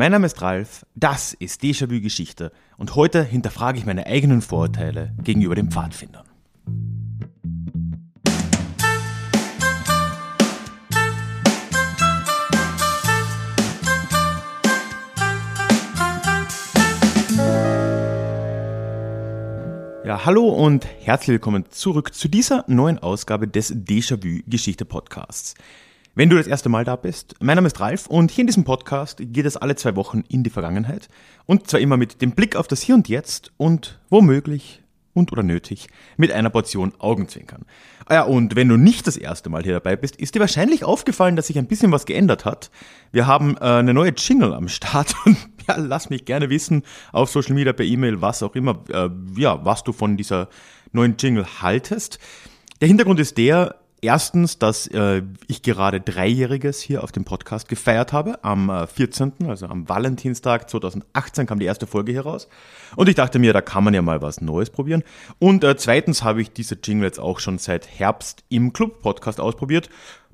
Mein Name ist Ralf, das ist Déjà-vu Geschichte und heute hinterfrage ich meine eigenen Vorurteile gegenüber den Pfadfindern. Ja, hallo und herzlich willkommen zurück zu dieser neuen Ausgabe des Déjà-vu Geschichte Podcasts. Wenn du das erste Mal da bist, mein Name ist Ralf und hier in diesem Podcast geht es alle zwei Wochen in die Vergangenheit und zwar immer mit dem Blick auf das Hier und Jetzt und womöglich und oder nötig mit einer Portion Augenzwinkern. Ah ja, und wenn du nicht das erste Mal hier dabei bist, ist dir wahrscheinlich aufgefallen, dass sich ein bisschen was geändert hat. Wir haben äh, eine neue Jingle am Start und ja, lass mich gerne wissen auf Social Media, per E-Mail, was auch immer, äh, ja, was du von dieser neuen Jingle haltest. Der Hintergrund ist der, Erstens, dass äh, ich gerade Dreijähriges hier auf dem Podcast gefeiert habe. Am äh, 14., also am Valentinstag 2018 kam die erste Folge hier raus. Und ich dachte mir, da kann man ja mal was Neues probieren. Und äh, zweitens habe ich diese Jingle jetzt auch schon seit Herbst im Club-Podcast ausprobiert.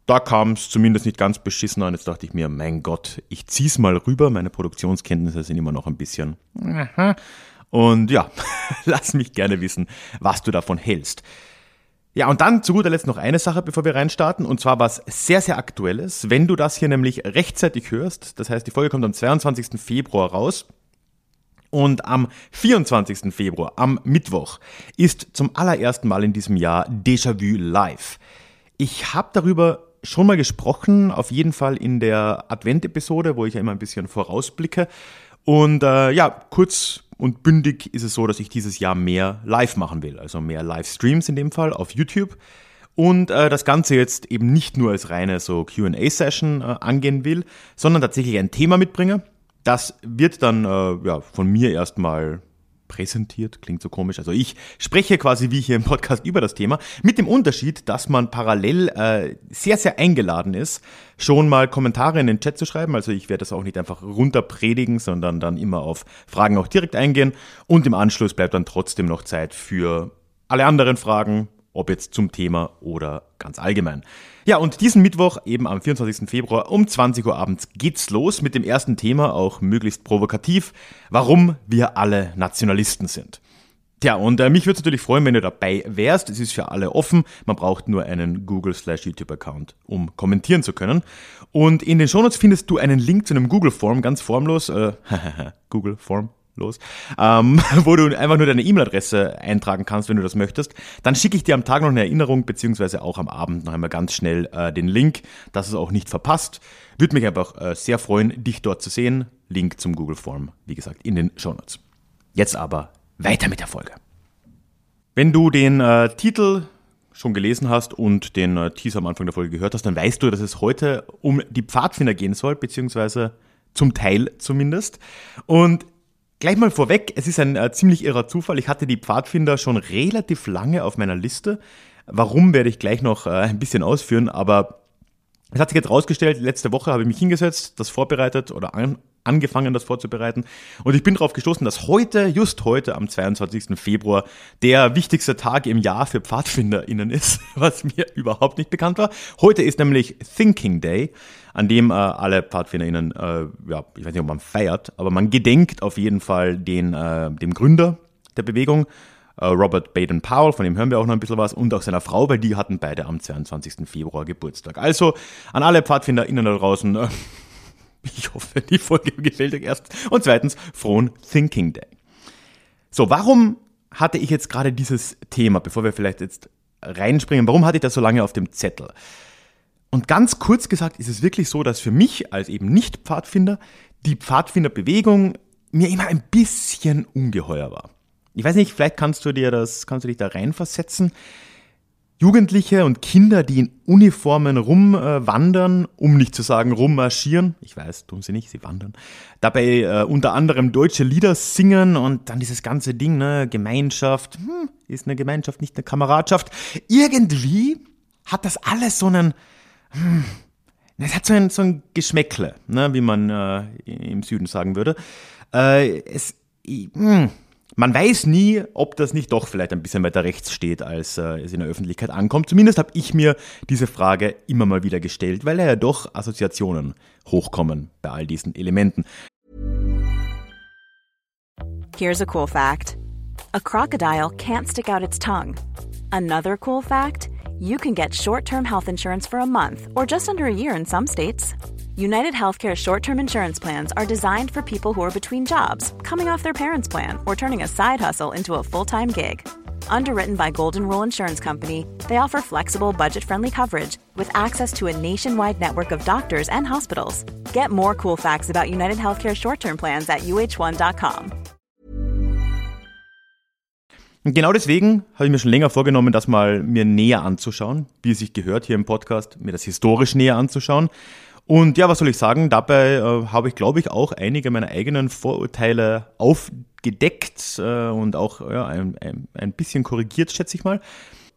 Da kam es zumindest nicht ganz beschissen an. Jetzt dachte ich mir, mein Gott, ich zieh's mal rüber. Meine Produktionskenntnisse sind immer noch ein bisschen. Und ja, lass mich gerne wissen, was du davon hältst. Ja, und dann zu guter Letzt noch eine Sache, bevor wir reinstarten, und zwar was sehr, sehr aktuelles. Wenn du das hier nämlich rechtzeitig hörst, das heißt, die Folge kommt am 22. Februar raus, und am 24. Februar, am Mittwoch, ist zum allerersten Mal in diesem Jahr Déjà-vu live. Ich habe darüber schon mal gesprochen, auf jeden Fall in der Advent-Episode, wo ich ja immer ein bisschen vorausblicke. Und äh, ja, kurz und bündig ist es so, dass ich dieses Jahr mehr live machen will, also mehr Livestreams in dem Fall auf YouTube. Und äh, das Ganze jetzt eben nicht nur als reine so QA-Session äh, angehen will, sondern tatsächlich ein Thema mitbringe. Das wird dann äh, ja, von mir erstmal präsentiert, klingt so komisch. Also ich spreche quasi wie hier im Podcast über das Thema, mit dem Unterschied, dass man parallel äh, sehr, sehr eingeladen ist, schon mal Kommentare in den Chat zu schreiben. Also ich werde das auch nicht einfach runterpredigen, sondern dann immer auf Fragen auch direkt eingehen. Und im Anschluss bleibt dann trotzdem noch Zeit für alle anderen Fragen, ob jetzt zum Thema oder ganz allgemein. Ja, und diesen Mittwoch, eben am 24. Februar um 20 Uhr abends, geht's los mit dem ersten Thema, auch möglichst provokativ, warum wir alle Nationalisten sind. Tja, und äh, mich würde es natürlich freuen, wenn du dabei wärst. Es ist für alle offen. Man braucht nur einen Google slash YouTube Account, um kommentieren zu können. Und in den Shownotes findest du einen Link zu einem Google Form, ganz formlos. Äh, Google Form, los, ähm, wo du einfach nur deine E-Mail-Adresse eintragen kannst, wenn du das möchtest. Dann schicke ich dir am Tag noch eine Erinnerung, beziehungsweise auch am Abend noch einmal ganz schnell äh, den Link, dass es auch nicht verpasst. Würde mich einfach äh, sehr freuen, dich dort zu sehen. Link zum Google Form, wie gesagt, in den Show Notes. Jetzt aber weiter mit der Folge. Wenn du den äh, Titel schon gelesen hast und den äh, Teaser am Anfang der Folge gehört hast, dann weißt du, dass es heute um die Pfadfinder gehen soll, beziehungsweise zum Teil zumindest. Und Gleich mal vorweg, es ist ein äh, ziemlich irrer Zufall. Ich hatte die Pfadfinder schon relativ lange auf meiner Liste. Warum werde ich gleich noch äh, ein bisschen ausführen, aber es hat sich jetzt rausgestellt, letzte Woche habe ich mich hingesetzt, das vorbereitet oder an, angefangen, das vorzubereiten. Und ich bin darauf gestoßen, dass heute, just heute, am 22. Februar, der wichtigste Tag im Jahr für PfadfinderInnen ist, was mir überhaupt nicht bekannt war. Heute ist nämlich Thinking Day, an dem äh, alle PfadfinderInnen, äh, ja, ich weiß nicht, ob man feiert, aber man gedenkt auf jeden Fall den, äh, dem Gründer der Bewegung, äh, Robert Baden-Powell, von dem hören wir auch noch ein bisschen was, und auch seiner Frau, weil die hatten beide am 22. Februar Geburtstag. Also an alle PfadfinderInnen da draußen, äh, ich hoffe, die Folge gefällt euch erst. Und zweitens, frohen Thinking Day. So, warum hatte ich jetzt gerade dieses Thema, bevor wir vielleicht jetzt reinspringen, warum hatte ich das so lange auf dem Zettel? Und ganz kurz gesagt ist es wirklich so, dass für mich als eben nicht Pfadfinder die Pfadfinderbewegung mir immer ein bisschen ungeheuer war. Ich weiß nicht, vielleicht kannst du dir das, kannst du dich da reinversetzen. Jugendliche und Kinder, die in Uniformen rumwandern, um nicht zu sagen rummarschieren, ich weiß, tun sie nicht, sie wandern, dabei äh, unter anderem deutsche Lieder singen und dann dieses ganze Ding, ne, Gemeinschaft, hm, ist eine Gemeinschaft, nicht eine Kameradschaft. Irgendwie hat das alles so einen, hm, es hat so ein, so ein Geschmäckle, ne, wie man äh, im Süden sagen würde. Äh, es, hm, man weiß nie, ob das nicht doch vielleicht ein bisschen weiter rechts steht, als äh, es in der Öffentlichkeit ankommt. Zumindest habe ich mir diese Frage immer mal wieder gestellt, weil ja doch Assoziationen hochkommen bei all diesen Elementen. Here's a cool fact a crocodile can't stick out its tongue. Another cool fact you can get short term health insurance for a month or just under a year in some states. United Healthcare short term insurance plans are designed for people who are between jobs, coming off their parents' plan, or turning a side hustle into a full time gig. Underwritten by Golden Rule Insurance Company, they offer flexible, budget friendly coverage with access to a nationwide network of doctors and hospitals. Get more cool facts about United Healthcare short term plans at uh1.com. Und genau deswegen habe ich mir schon länger vorgenommen, das mal mir näher anzuschauen, wie es sich gehört hier im Podcast, mir das historisch näher anzuschauen. Und ja, was soll ich sagen? Dabei äh, habe ich, glaube ich, auch einige meiner eigenen Vorurteile aufgedeckt äh, und auch ja, ein, ein, ein bisschen korrigiert, schätze ich mal.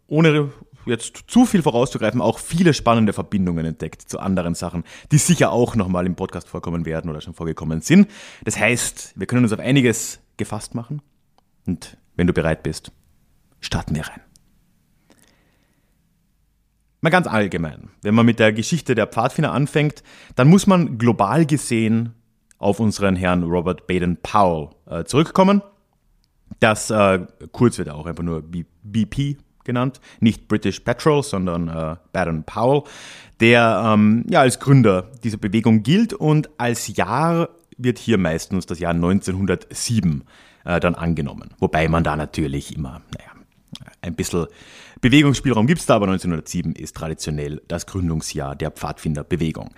Ohne jetzt zu viel vorauszugreifen, auch viele spannende Verbindungen entdeckt zu anderen Sachen, die sicher auch nochmal im Podcast vorkommen werden oder schon vorgekommen sind. Das heißt, wir können uns auf einiges gefasst machen. Und wenn du bereit bist, starten wir rein. Mal ganz allgemein, wenn man mit der Geschichte der Pfadfinder anfängt, dann muss man global gesehen auf unseren Herrn Robert Baden-Powell äh, zurückkommen. Das äh, kurz wird auch einfach nur BP genannt, nicht British Petrol, sondern äh, Baden-Powell, der ähm, ja als Gründer dieser Bewegung gilt und als Jahr wird hier meistens das Jahr 1907 äh, dann angenommen. Wobei man da natürlich immer, naja, ein bisschen Bewegungsspielraum gibt es da, aber 1907 ist traditionell das Gründungsjahr der Pfadfinderbewegung.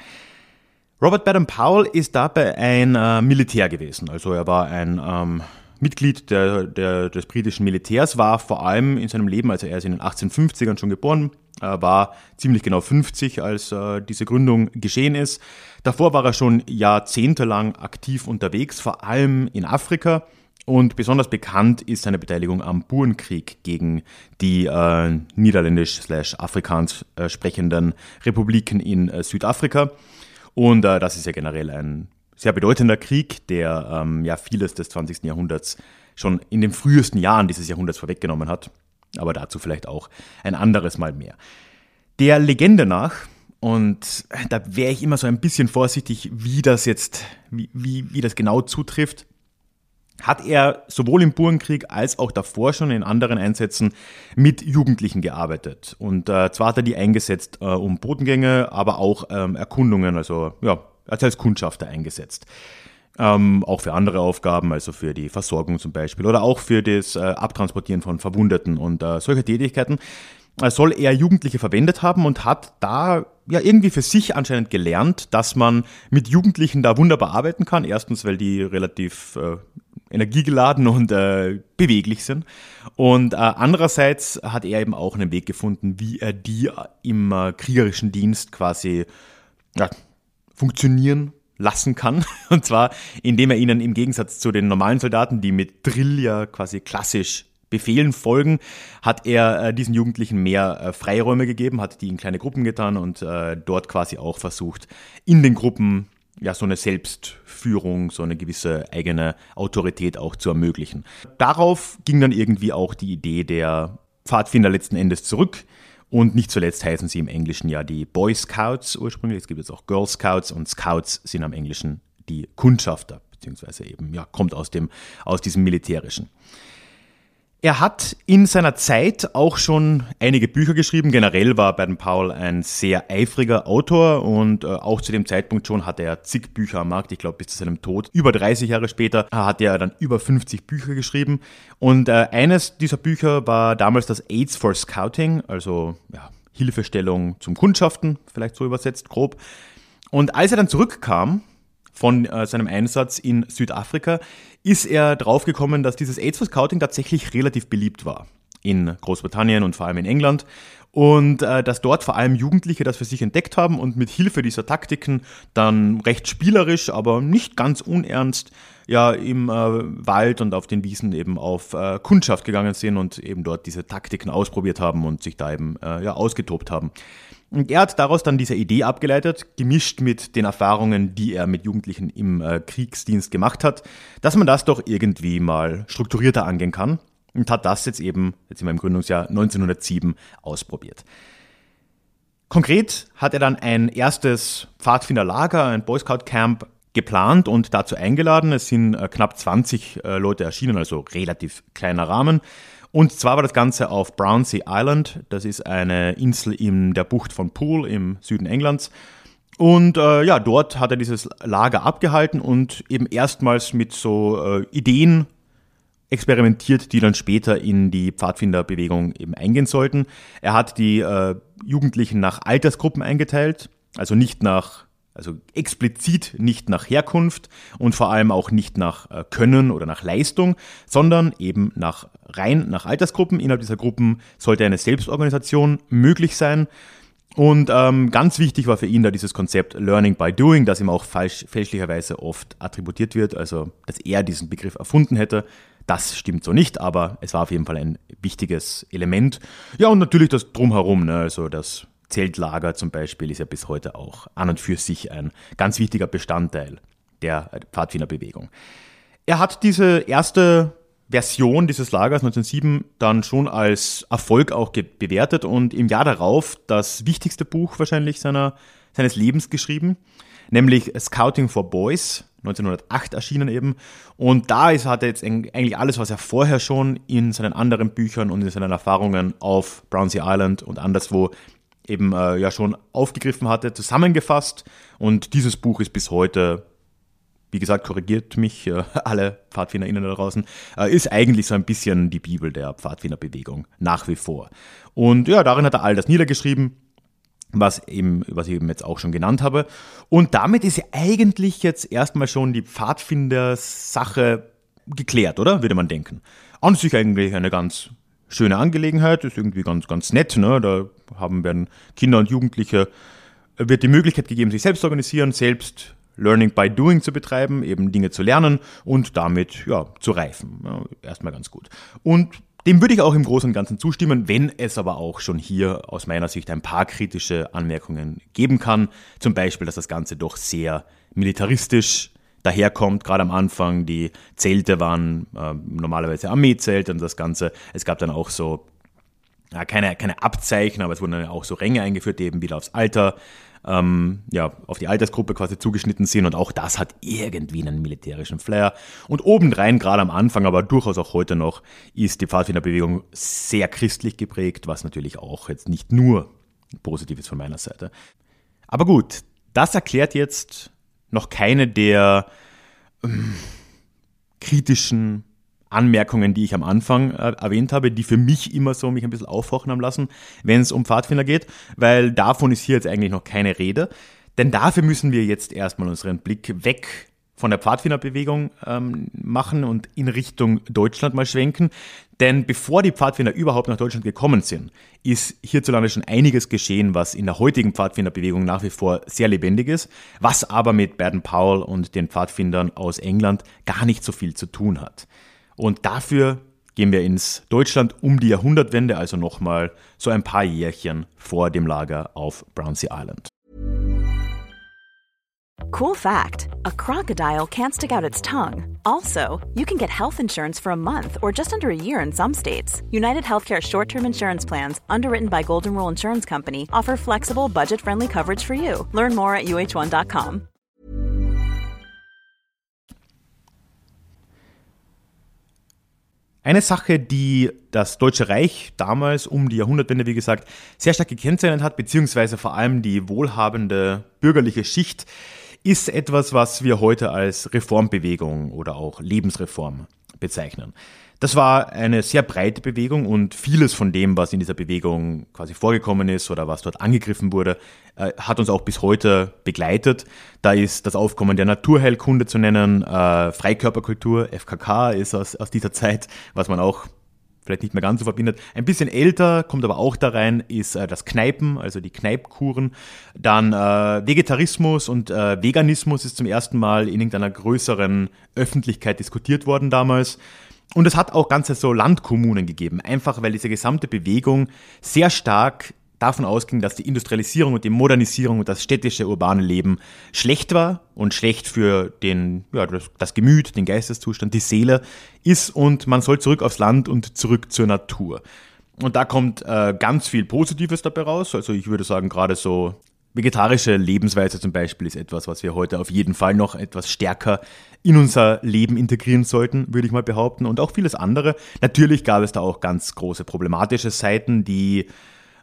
Robert Baden-Powell ist dabei ein äh, Militär gewesen. Also er war ein ähm, Mitglied der, der, des britischen Militärs, war vor allem in seinem Leben, also er ist in den 1850ern schon geboren, äh, war ziemlich genau 50, als äh, diese Gründung geschehen ist. Davor war er schon jahrzehntelang aktiv unterwegs, vor allem in Afrika. Und besonders bekannt ist seine Beteiligung am Burenkrieg gegen die äh, niederländisch-afrikaans äh, sprechenden Republiken in äh, Südafrika. Und äh, das ist ja generell ein sehr bedeutender Krieg, der ähm, ja vieles des 20. Jahrhunderts schon in den frühesten Jahren dieses Jahrhunderts vorweggenommen hat. Aber dazu vielleicht auch ein anderes Mal mehr. Der Legende nach, und da wäre ich immer so ein bisschen vorsichtig, wie das jetzt, wie, wie, wie das genau zutrifft, hat er sowohl im Burenkrieg als auch davor schon in anderen Einsätzen mit Jugendlichen gearbeitet. Und äh, zwar hat er die eingesetzt äh, um Bodengänge, aber auch ähm, Erkundungen, also ja, als Kundschafter eingesetzt. Ähm, auch für andere Aufgaben, also für die Versorgung zum Beispiel oder auch für das äh, Abtransportieren von Verwundeten und äh, solche Tätigkeiten äh, soll er Jugendliche verwendet haben und hat da ja irgendwie für sich anscheinend gelernt, dass man mit Jugendlichen da wunderbar arbeiten kann. Erstens, weil die relativ äh, energiegeladen und äh, beweglich sind. Und äh, andererseits hat er eben auch einen Weg gefunden, wie er die im äh, kriegerischen Dienst quasi ja, funktionieren lassen kann. Und zwar, indem er ihnen im Gegensatz zu den normalen Soldaten, die mit Drill ja quasi klassisch Befehlen folgen, hat er äh, diesen Jugendlichen mehr äh, Freiräume gegeben, hat die in kleine Gruppen getan und äh, dort quasi auch versucht, in den Gruppen ja, so eine Selbstführung, so eine gewisse eigene Autorität auch zu ermöglichen. Darauf ging dann irgendwie auch die Idee der Pfadfinder letzten Endes zurück. Und nicht zuletzt heißen sie im Englischen ja die Boy Scouts ursprünglich. Es gibt jetzt auch Girl Scouts und Scouts sind am Englischen die Kundschafter, beziehungsweise eben, ja, kommt aus dem, aus diesem Militärischen. Er hat in seiner Zeit auch schon einige Bücher geschrieben. Generell war Baden Powell ein sehr eifriger Autor und äh, auch zu dem Zeitpunkt schon hatte er zig Bücher am Markt. Ich glaube, bis zu seinem Tod, über 30 Jahre später, hat er dann über 50 Bücher geschrieben. Und äh, eines dieser Bücher war damals das AIDS for Scouting, also ja, Hilfestellung zum Kundschaften, vielleicht so übersetzt grob. Und als er dann zurückkam von äh, seinem Einsatz in Südafrika, ist er draufgekommen, dass dieses AIDS for Scouting tatsächlich relativ beliebt war in Großbritannien und vor allem in England. Und äh, dass dort vor allem Jugendliche das für sich entdeckt haben und mit Hilfe dieser Taktiken dann recht spielerisch, aber nicht ganz unernst ja im äh, Wald und auf den Wiesen eben auf äh, Kundschaft gegangen sind und eben dort diese Taktiken ausprobiert haben und sich da eben äh, ja ausgetobt haben. Und er hat daraus dann diese Idee abgeleitet, gemischt mit den Erfahrungen, die er mit Jugendlichen im äh, Kriegsdienst gemacht hat, dass man das doch irgendwie mal strukturierter angehen kann und hat das jetzt eben, jetzt wir im Gründungsjahr 1907, ausprobiert. Konkret hat er dann ein erstes Pfadfinderlager, ein Boy Scout Camp geplant und dazu eingeladen. Es sind äh, knapp 20 äh, Leute erschienen, also relativ kleiner Rahmen. Und zwar war das Ganze auf Brownsea Island. Das ist eine Insel in der Bucht von Poole im Süden Englands. Und äh, ja, dort hat er dieses Lager abgehalten und eben erstmals mit so äh, Ideen experimentiert, die dann später in die Pfadfinderbewegung eben eingehen sollten. Er hat die äh, Jugendlichen nach Altersgruppen eingeteilt, also nicht nach also explizit nicht nach Herkunft und vor allem auch nicht nach äh, Können oder nach Leistung, sondern eben nach rein nach Altersgruppen. Innerhalb dieser Gruppen sollte eine Selbstorganisation möglich sein. Und ähm, ganz wichtig war für ihn da dieses Konzept Learning by Doing, das ihm auch falsch, fälschlicherweise oft attributiert wird, also dass er diesen Begriff erfunden hätte. Das stimmt so nicht, aber es war auf jeden Fall ein wichtiges Element. Ja, und natürlich das Drumherum, ne, also das Zeltlager zum Beispiel ist ja bis heute auch an und für sich ein ganz wichtiger Bestandteil der Pfadfinderbewegung. Er hat diese erste Version dieses Lagers 1907 dann schon als Erfolg auch bewertet und im Jahr darauf das wichtigste Buch wahrscheinlich seiner, seines Lebens geschrieben, nämlich Scouting for Boys, 1908 erschienen eben. Und da ist, hat er jetzt eigentlich alles, was er vorher schon in seinen anderen Büchern und in seinen Erfahrungen auf Brownsea Island und anderswo eben äh, ja schon aufgegriffen hatte, zusammengefasst. Und dieses Buch ist bis heute, wie gesagt, korrigiert mich äh, alle PfadfinderInnen da draußen, äh, ist eigentlich so ein bisschen die Bibel der Pfadfinderbewegung, nach wie vor. Und ja, darin hat er all das niedergeschrieben, was, eben, was ich eben jetzt auch schon genannt habe. Und damit ist ja eigentlich jetzt erstmal schon die Pfadfinder-Sache geklärt, oder? Würde man denken. An sich eigentlich eine ganz schöne Angelegenheit, ist irgendwie ganz, ganz nett. Ne? Da haben werden Kinder und Jugendliche, äh, wird die Möglichkeit gegeben, sich selbst zu organisieren, selbst Learning by Doing zu betreiben, eben Dinge zu lernen und damit ja, zu reifen. Ja, erstmal ganz gut. Und dem würde ich auch im Großen und Ganzen zustimmen, wenn es aber auch schon hier aus meiner Sicht ein paar kritische Anmerkungen geben kann. Zum Beispiel, dass das Ganze doch sehr militaristisch daherkommt, gerade am Anfang. Die Zelte waren äh, normalerweise Armeezelte und das Ganze. Es gab dann auch so, ja, keine, keine Abzeichen, aber es wurden dann auch so Ränge eingeführt, die eben wieder aufs Alter, ähm, ja, auf die Altersgruppe quasi zugeschnitten sind und auch das hat irgendwie einen militärischen Flair. Und obendrein, gerade am Anfang, aber durchaus auch heute noch, ist die Pfadfinderbewegung sehr christlich geprägt, was natürlich auch jetzt nicht nur positiv ist von meiner Seite. Aber gut, das erklärt jetzt noch keine der ähm, kritischen Anmerkungen, die ich am Anfang äh, erwähnt habe, die für mich immer so mich ein bisschen aufhorchen haben lassen, wenn es um Pfadfinder geht, weil davon ist hier jetzt eigentlich noch keine Rede. Denn dafür müssen wir jetzt erstmal unseren Blick weg von der Pfadfinderbewegung ähm, machen und in Richtung Deutschland mal schwenken. Denn bevor die Pfadfinder überhaupt nach Deutschland gekommen sind, ist hierzulande schon einiges geschehen, was in der heutigen Pfadfinderbewegung nach wie vor sehr lebendig ist, was aber mit Baden Powell und den Pfadfindern aus England gar nicht so viel zu tun hat. Und dafür gehen wir ins Deutschland um die Jahrhundertwende, also nochmal so ein paar Jährchen vor dem Lager auf Brownsea Island. Cool fact a crocodile can't stick out its tongue. Also, you can get health insurance for a month or just under a year in some states. United Healthcare short term insurance plans, underwritten by Golden Rule Insurance Company, offer flexible, budget friendly coverage for you. Learn more at uh1.com. Eine Sache, die das Deutsche Reich damals um die Jahrhundertwende, wie gesagt, sehr stark gekennzeichnet hat, beziehungsweise vor allem die wohlhabende bürgerliche Schicht, ist etwas, was wir heute als Reformbewegung oder auch Lebensreform bezeichnen. Das war eine sehr breite Bewegung und vieles von dem, was in dieser Bewegung quasi vorgekommen ist oder was dort angegriffen wurde, äh, hat uns auch bis heute begleitet. Da ist das Aufkommen der Naturheilkunde zu nennen, äh, Freikörperkultur, FKK ist aus, aus dieser Zeit, was man auch vielleicht nicht mehr ganz so verbindet. Ein bisschen älter, kommt aber auch da rein, ist äh, das Kneipen, also die Kneipkuren. Dann äh, Vegetarismus und äh, Veganismus ist zum ersten Mal in irgendeiner größeren Öffentlichkeit diskutiert worden damals. Und es hat auch ganze so Landkommunen gegeben, einfach weil diese gesamte Bewegung sehr stark davon ausging, dass die Industrialisierung und die Modernisierung und das städtische urbane Leben schlecht war und schlecht für den, ja, das Gemüt, den Geisteszustand, die Seele ist und man soll zurück aufs Land und zurück zur Natur. Und da kommt äh, ganz viel Positives dabei raus. Also ich würde sagen, gerade so Vegetarische Lebensweise zum Beispiel ist etwas, was wir heute auf jeden Fall noch etwas stärker in unser Leben integrieren sollten, würde ich mal behaupten. Und auch vieles andere. Natürlich gab es da auch ganz große problematische Seiten, die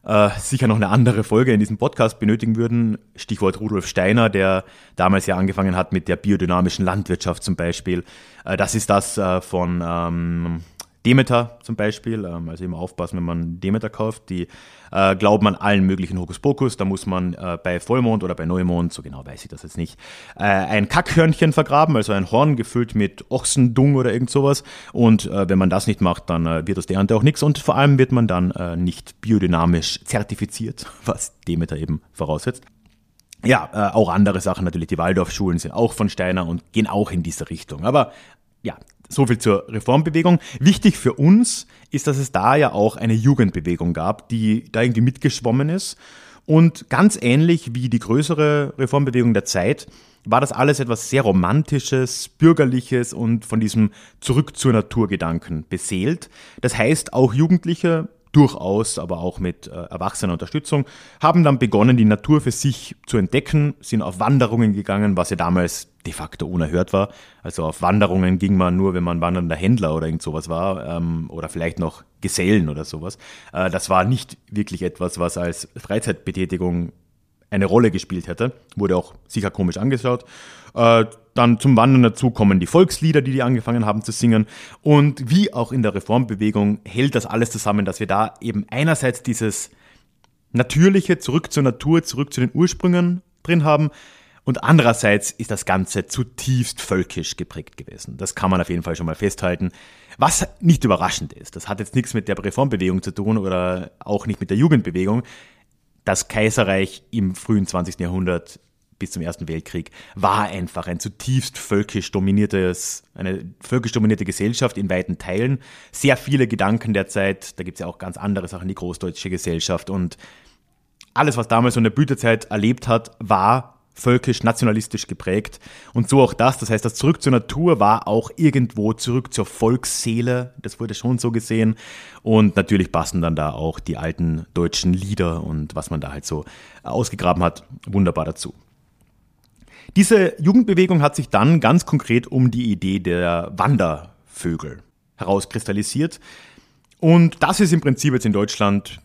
äh, sicher noch eine andere Folge in diesem Podcast benötigen würden. Stichwort Rudolf Steiner, der damals ja angefangen hat mit der biodynamischen Landwirtschaft zum Beispiel. Äh, das ist das äh, von ähm, Demeter zum Beispiel, ähm, also immer aufpassen, wenn man Demeter kauft, die äh, glauben an allen möglichen Hokuspokus, da muss man äh, bei Vollmond oder bei Neumond, so genau weiß ich das jetzt nicht, äh, ein Kackhörnchen vergraben, also ein Horn gefüllt mit Ochsendung oder irgend sowas und äh, wenn man das nicht macht, dann äh, wird aus der Ernte auch nichts und vor allem wird man dann äh, nicht biodynamisch zertifiziert, was Demeter eben voraussetzt. Ja, auch andere Sachen natürlich. Die Waldorfschulen sind auch von Steiner und gehen auch in diese Richtung. Aber ja, so viel zur Reformbewegung. Wichtig für uns ist, dass es da ja auch eine Jugendbewegung gab, die da irgendwie mitgeschwommen ist. Und ganz ähnlich wie die größere Reformbewegung der Zeit war das alles etwas sehr Romantisches, Bürgerliches und von diesem Zurück zur Natur Gedanken beseelt. Das heißt, auch Jugendliche durchaus, aber auch mit äh, erwachsener Unterstützung, haben dann begonnen, die Natur für sich zu entdecken, sind auf Wanderungen gegangen, was ja damals de facto unerhört war. Also auf Wanderungen ging man nur, wenn man wandernder Händler oder irgend sowas war ähm, oder vielleicht noch Gesellen oder sowas. Äh, das war nicht wirklich etwas, was als Freizeitbetätigung eine Rolle gespielt hätte. Wurde auch sicher komisch angeschaut. Äh, dann zum Wandern dazu kommen die Volkslieder, die die angefangen haben zu singen. Und wie auch in der Reformbewegung hält das alles zusammen, dass wir da eben einerseits dieses natürliche, zurück zur Natur, zurück zu den Ursprüngen drin haben. Und andererseits ist das Ganze zutiefst völkisch geprägt gewesen. Das kann man auf jeden Fall schon mal festhalten. Was nicht überraschend ist. Das hat jetzt nichts mit der Reformbewegung zu tun oder auch nicht mit der Jugendbewegung das Kaiserreich im frühen 20. Jahrhundert bis zum Ersten Weltkrieg war einfach ein zutiefst völkisch dominiertes, eine völkisch dominierte Gesellschaft in weiten Teilen. Sehr viele Gedanken der Zeit, da gibt es ja auch ganz andere Sachen, die großdeutsche Gesellschaft und alles, was damals so in der Blütezeit erlebt hat, war völkisch, nationalistisch geprägt. Und so auch das. Das heißt, das Zurück zur Natur war auch irgendwo zurück zur Volksseele. Das wurde schon so gesehen. Und natürlich passen dann da auch die alten deutschen Lieder und was man da halt so ausgegraben hat, wunderbar dazu. Diese Jugendbewegung hat sich dann ganz konkret um die Idee der Wandervögel herauskristallisiert. Und das ist im Prinzip jetzt in Deutschland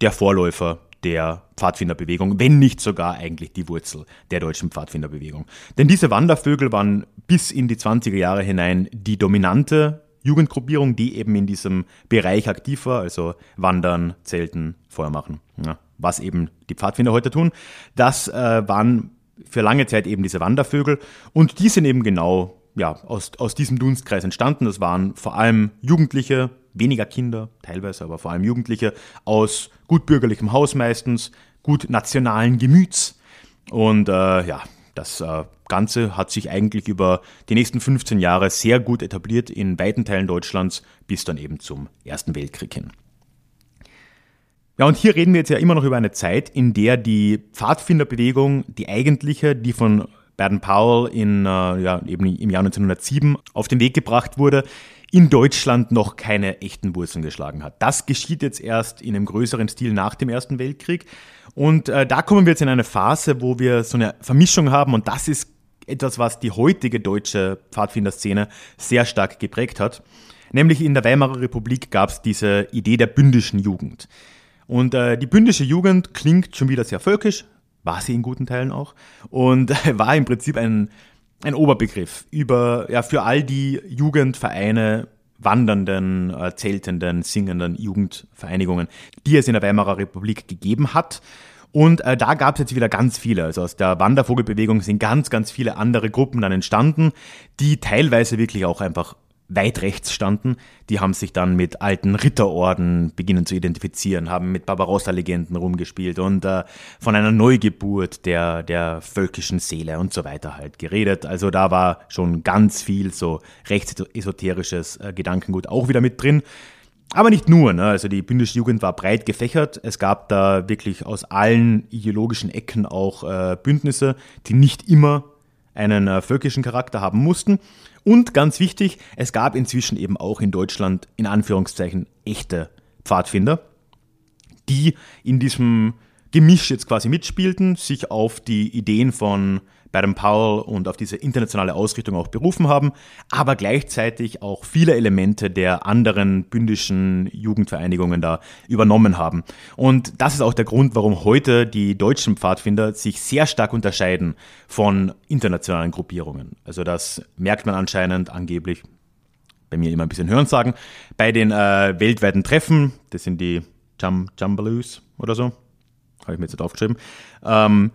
der Vorläufer der Pfadfinderbewegung, wenn nicht sogar eigentlich die Wurzel der deutschen Pfadfinderbewegung. Denn diese Wandervögel waren bis in die 20er Jahre hinein die dominante Jugendgruppierung, die eben in diesem Bereich aktiv war, also Wandern, Zelten, Feuer machen, ja, was eben die Pfadfinder heute tun. Das äh, waren für lange Zeit eben diese Wandervögel und die sind eben genau ja, aus, aus diesem Dunstkreis entstanden. Das waren vor allem Jugendliche, weniger Kinder, teilweise aber vor allem Jugendliche, aus gut bürgerlichem Haus meistens, gut nationalen Gemüts. Und äh, ja, das äh, Ganze hat sich eigentlich über die nächsten 15 Jahre sehr gut etabliert in weiten Teilen Deutschlands bis dann eben zum Ersten Weltkrieg hin. Ja, und hier reden wir jetzt ja immer noch über eine Zeit, in der die Pfadfinderbewegung, die eigentliche, die von Baden-Powell in, äh, ja, eben im Jahr 1907 auf den Weg gebracht wurde, in Deutschland noch keine echten Wurzeln geschlagen hat. Das geschieht jetzt erst in einem größeren Stil nach dem Ersten Weltkrieg. Und äh, da kommen wir jetzt in eine Phase, wo wir so eine Vermischung haben und das ist etwas, was die heutige deutsche Pfadfinderszene sehr stark geprägt hat. Nämlich in der Weimarer Republik gab es diese Idee der bündischen Jugend. Und äh, die bündische Jugend klingt schon wieder sehr völkisch, war sie in guten Teilen auch, und war im Prinzip ein ein Oberbegriff über, ja, für all die Jugendvereine, wandernden, äh, zeltenden, singenden Jugendvereinigungen, die es in der Weimarer Republik gegeben hat. Und äh, da gab es jetzt wieder ganz viele. Also aus der Wandervogelbewegung sind ganz, ganz viele andere Gruppen dann entstanden, die teilweise wirklich auch einfach weit rechts standen, die haben sich dann mit alten Ritterorden beginnen zu identifizieren, haben mit Barbarossa-Legenden rumgespielt und äh, von einer Neugeburt der, der völkischen Seele und so weiter halt geredet. Also da war schon ganz viel so rechtsesoterisches äh, Gedankengut auch wieder mit drin. Aber nicht nur, ne? also die bündische Jugend war breit gefächert. Es gab da wirklich aus allen ideologischen Ecken auch äh, Bündnisse, die nicht immer einen äh, völkischen Charakter haben mussten. Und ganz wichtig, es gab inzwischen eben auch in Deutschland in Anführungszeichen echte Pfadfinder, die in diesem gemischt jetzt quasi mitspielten, sich auf die Ideen von Baden Powell und auf diese internationale Ausrichtung auch berufen haben, aber gleichzeitig auch viele Elemente der anderen bündischen Jugendvereinigungen da übernommen haben. Und das ist auch der Grund, warum heute die deutschen Pfadfinder sich sehr stark unterscheiden von internationalen Gruppierungen. Also das merkt man anscheinend angeblich, bei mir immer ein bisschen hören sagen, bei den äh, weltweiten Treffen, das sind die Jum Jumbaloos oder so, habe ich mir jetzt aufgeschrieben, ähm,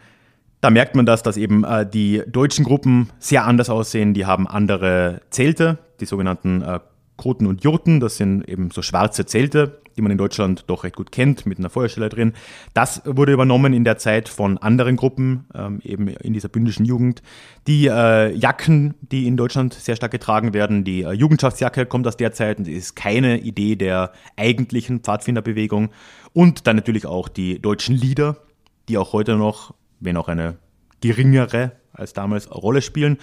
da merkt man das, dass eben äh, die deutschen Gruppen sehr anders aussehen. Die haben andere Zelte, die sogenannten äh, Koten und Jurten. Das sind eben so schwarze Zelte, die man in Deutschland doch recht gut kennt, mit einer Feuerstelle drin. Das wurde übernommen in der Zeit von anderen Gruppen, ähm, eben in dieser bündischen Jugend. Die äh, Jacken, die in Deutschland sehr stark getragen werden, die äh, Jugendschaftsjacke kommt aus der Zeit und ist keine Idee der eigentlichen Pfadfinderbewegung. Und dann natürlich auch die deutschen Lieder, die auch heute noch wenn auch eine geringere als damals Rolle spielen.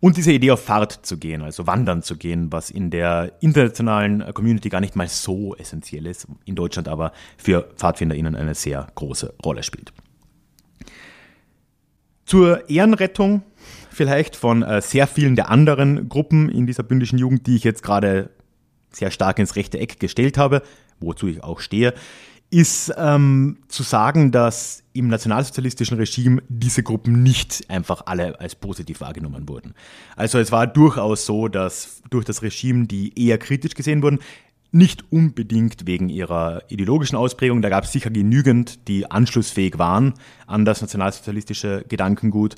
Und diese Idee auf Fahrt zu gehen, also wandern zu gehen, was in der internationalen Community gar nicht mal so essentiell ist, in Deutschland aber für PfadfinderInnen eine sehr große Rolle spielt. Zur Ehrenrettung vielleicht von äh, sehr vielen der anderen Gruppen in dieser bündischen Jugend, die ich jetzt gerade sehr stark ins rechte Eck gestellt habe, wozu ich auch stehe, ist ähm, zu sagen, dass im nationalsozialistischen Regime diese Gruppen nicht einfach alle als positiv wahrgenommen wurden. Also es war durchaus so, dass durch das Regime die eher kritisch gesehen wurden, nicht unbedingt wegen ihrer ideologischen Ausprägung. Da gab es sicher genügend, die anschlussfähig waren an das nationalsozialistische Gedankengut.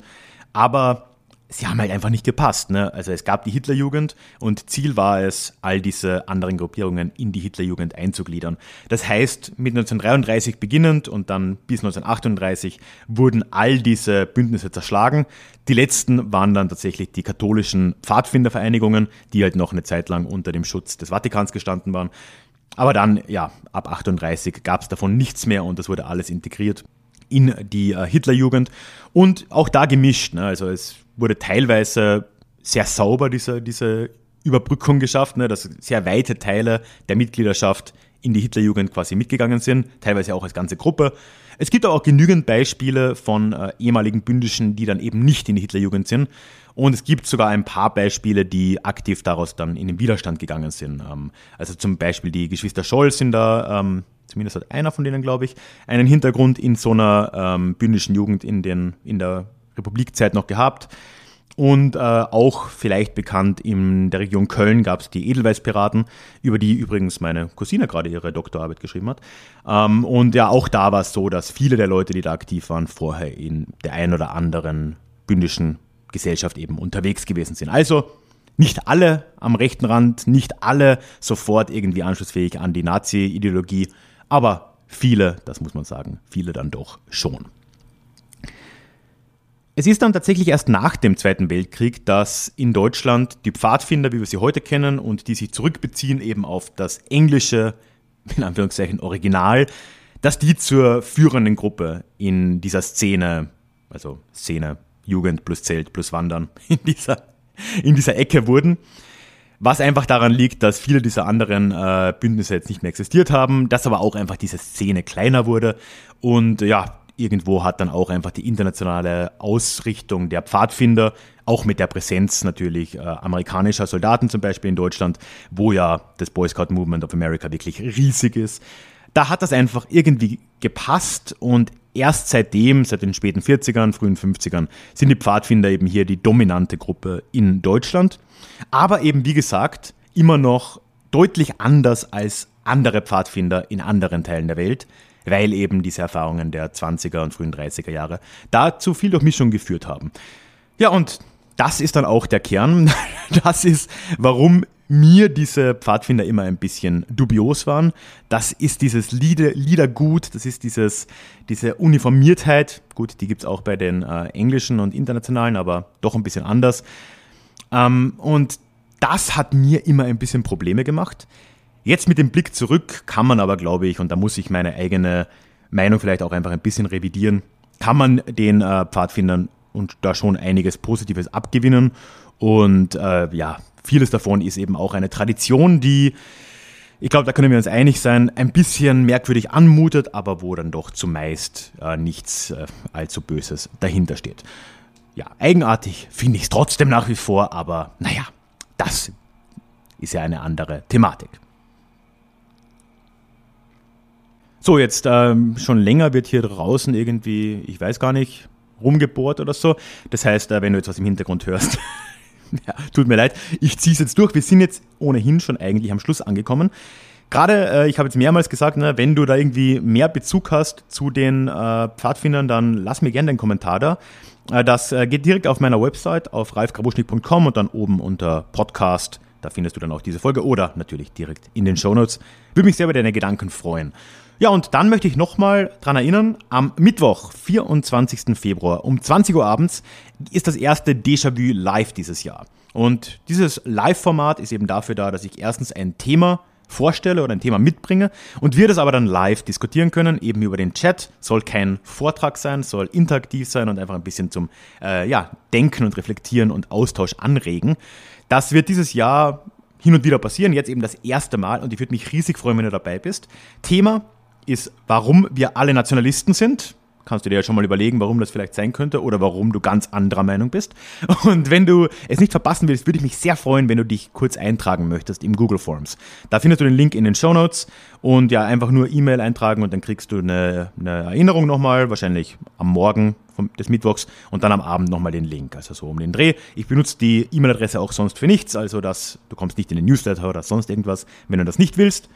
Aber sie haben halt einfach nicht gepasst. Ne? Also es gab die Hitlerjugend und Ziel war es, all diese anderen Gruppierungen in die Hitlerjugend einzugliedern. Das heißt, mit 1933 beginnend und dann bis 1938 wurden all diese Bündnisse zerschlagen. Die letzten waren dann tatsächlich die katholischen Pfadfindervereinigungen, die halt noch eine Zeit lang unter dem Schutz des Vatikans gestanden waren. Aber dann, ja, ab 38 gab es davon nichts mehr und das wurde alles integriert in die äh, Hitlerjugend und auch da gemischt. Ne? Also es wurde teilweise sehr sauber diese, diese Überbrückung geschafft, ne? dass sehr weite Teile der Mitgliedschaft in die Hitlerjugend quasi mitgegangen sind, teilweise auch als ganze Gruppe. Es gibt aber auch genügend Beispiele von äh, ehemaligen Bündischen, die dann eben nicht in die Hitlerjugend sind. Und es gibt sogar ein paar Beispiele, die aktiv daraus dann in den Widerstand gegangen sind. Ähm, also zum Beispiel die Geschwister Scholl sind da ähm, zumindest hat einer von denen, glaube ich, einen Hintergrund in so einer ähm, bündischen Jugend in, den, in der Republikzeit noch gehabt. Und äh, auch vielleicht bekannt in der Region Köln gab es die Edelweißpiraten, über die übrigens meine Cousine gerade ihre Doktorarbeit geschrieben hat. Ähm, und ja, auch da war es so, dass viele der Leute, die da aktiv waren, vorher in der einen oder anderen bündischen Gesellschaft eben unterwegs gewesen sind. Also nicht alle am rechten Rand, nicht alle sofort irgendwie anschlussfähig an die Nazi-Ideologie, aber viele, das muss man sagen, viele dann doch schon. Es ist dann tatsächlich erst nach dem Zweiten Weltkrieg, dass in Deutschland die Pfadfinder, wie wir sie heute kennen und die sich zurückbeziehen eben auf das englische, in Anführungszeichen Original, dass die zur führenden Gruppe in dieser Szene, also Szene Jugend plus Zelt plus Wandern, in dieser, in dieser Ecke wurden. Was einfach daran liegt, dass viele dieser anderen äh, Bündnisse jetzt nicht mehr existiert haben, dass aber auch einfach diese Szene kleiner wurde. Und ja, irgendwo hat dann auch einfach die internationale Ausrichtung der Pfadfinder, auch mit der Präsenz natürlich äh, amerikanischer Soldaten zum Beispiel in Deutschland, wo ja das Boy Scout Movement of America wirklich riesig ist. Da hat das einfach irgendwie gepasst und erst seitdem, seit den späten 40ern, frühen 50ern, sind die Pfadfinder eben hier die dominante Gruppe in Deutschland. Aber eben, wie gesagt, immer noch deutlich anders als andere Pfadfinder in anderen Teilen der Welt, weil eben diese Erfahrungen der 20er und frühen 30er Jahre dazu viel Durchmischung geführt haben. Ja, und das ist dann auch der Kern. Das ist, warum mir diese Pfadfinder immer ein bisschen dubios waren. Das ist dieses Lieder, Liedergut, das ist dieses, diese Uniformiertheit. Gut, die gibt es auch bei den äh, englischen und internationalen, aber doch ein bisschen anders. Ähm, und das hat mir immer ein bisschen Probleme gemacht. Jetzt mit dem Blick zurück kann man aber, glaube ich, und da muss ich meine eigene Meinung vielleicht auch einfach ein bisschen revidieren, kann man den äh, Pfadfindern und da schon einiges Positives abgewinnen. Und äh, ja, vieles davon ist eben auch eine Tradition, die ich glaube, da können wir uns einig sein, ein bisschen merkwürdig anmutet, aber wo dann doch zumeist äh, nichts äh, allzu Böses dahinter steht. Ja, eigenartig finde ich es trotzdem nach wie vor, aber naja, das ist ja eine andere Thematik. So, jetzt ähm, schon länger wird hier draußen irgendwie, ich weiß gar nicht, rumgebohrt oder so. Das heißt, äh, wenn du jetzt was im Hintergrund hörst, ja, tut mir leid, ich ziehe es jetzt durch. Wir sind jetzt ohnehin schon eigentlich am Schluss angekommen. Gerade, äh, ich habe jetzt mehrmals gesagt, ne, wenn du da irgendwie mehr Bezug hast zu den äh, Pfadfindern, dann lass mir gerne einen Kommentar da. Äh, das äh, geht direkt auf meiner Website auf ralfgrabuschnik.com und dann oben unter Podcast. Da findest du dann auch diese Folge oder natürlich direkt in den Shownotes. Würde mich sehr über deine Gedanken freuen. Ja, und dann möchte ich nochmal dran erinnern, am Mittwoch, 24. Februar um 20 Uhr abends ist das erste Déjà-vu live dieses Jahr. Und dieses Live-Format ist eben dafür da, dass ich erstens ein Thema vorstelle oder ein Thema mitbringe und wir das aber dann live diskutieren können, eben über den Chat. Soll kein Vortrag sein, soll interaktiv sein und einfach ein bisschen zum äh, ja, Denken und Reflektieren und Austausch anregen. Das wird dieses Jahr hin und wieder passieren, jetzt eben das erste Mal und ich würde mich riesig freuen, wenn du dabei bist. Thema ist, warum wir alle Nationalisten sind. Kannst du dir ja schon mal überlegen, warum das vielleicht sein könnte oder warum du ganz anderer Meinung bist. Und wenn du es nicht verpassen willst, würde ich mich sehr freuen, wenn du dich kurz eintragen möchtest im Google Forms. Da findest du den Link in den Show Notes und ja, einfach nur E-Mail eintragen und dann kriegst du eine, eine Erinnerung nochmal, wahrscheinlich am Morgen vom, des Mittwochs und dann am Abend nochmal den Link, also so um den Dreh. Ich benutze die E-Mail-Adresse auch sonst für nichts, also dass du kommst nicht in den Newsletter oder sonst irgendwas, wenn du das nicht willst.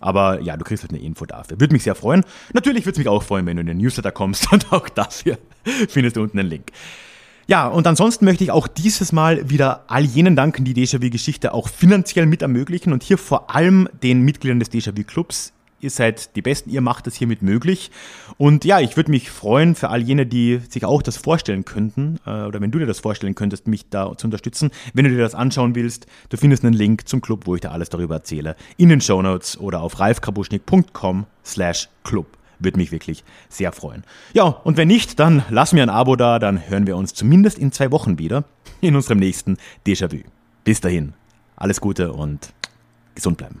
Aber ja, du kriegst halt eine Info dafür. Würde mich sehr freuen. Natürlich würde es mich auch freuen, wenn du in den Newsletter kommst und auch dafür findest du unten einen Link. Ja, und ansonsten möchte ich auch dieses Mal wieder all jenen danken, die Déjà-vu-Geschichte auch finanziell mit ermöglichen und hier vor allem den Mitgliedern des Déjà-vu-Clubs ihr seid die Besten, ihr macht das hiermit möglich. Und ja, ich würde mich freuen für all jene, die sich auch das vorstellen könnten, äh, oder wenn du dir das vorstellen könntest, mich da zu unterstützen. Wenn du dir das anschauen willst, du findest einen Link zum Club, wo ich da alles darüber erzähle, in den Show Notes oder auf ralfkrabuschnik.com slash club. Würde mich wirklich sehr freuen. Ja, und wenn nicht, dann lass mir ein Abo da, dann hören wir uns zumindest in zwei Wochen wieder in unserem nächsten Déjà-vu. Bis dahin, alles Gute und gesund bleiben.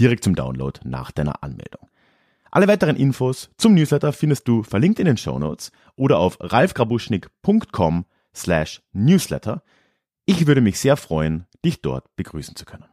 direkt zum Download nach deiner Anmeldung. Alle weiteren Infos zum Newsletter findest du verlinkt in den Show Notes oder auf ralfgrabuschnik.com slash newsletter. Ich würde mich sehr freuen, dich dort begrüßen zu können.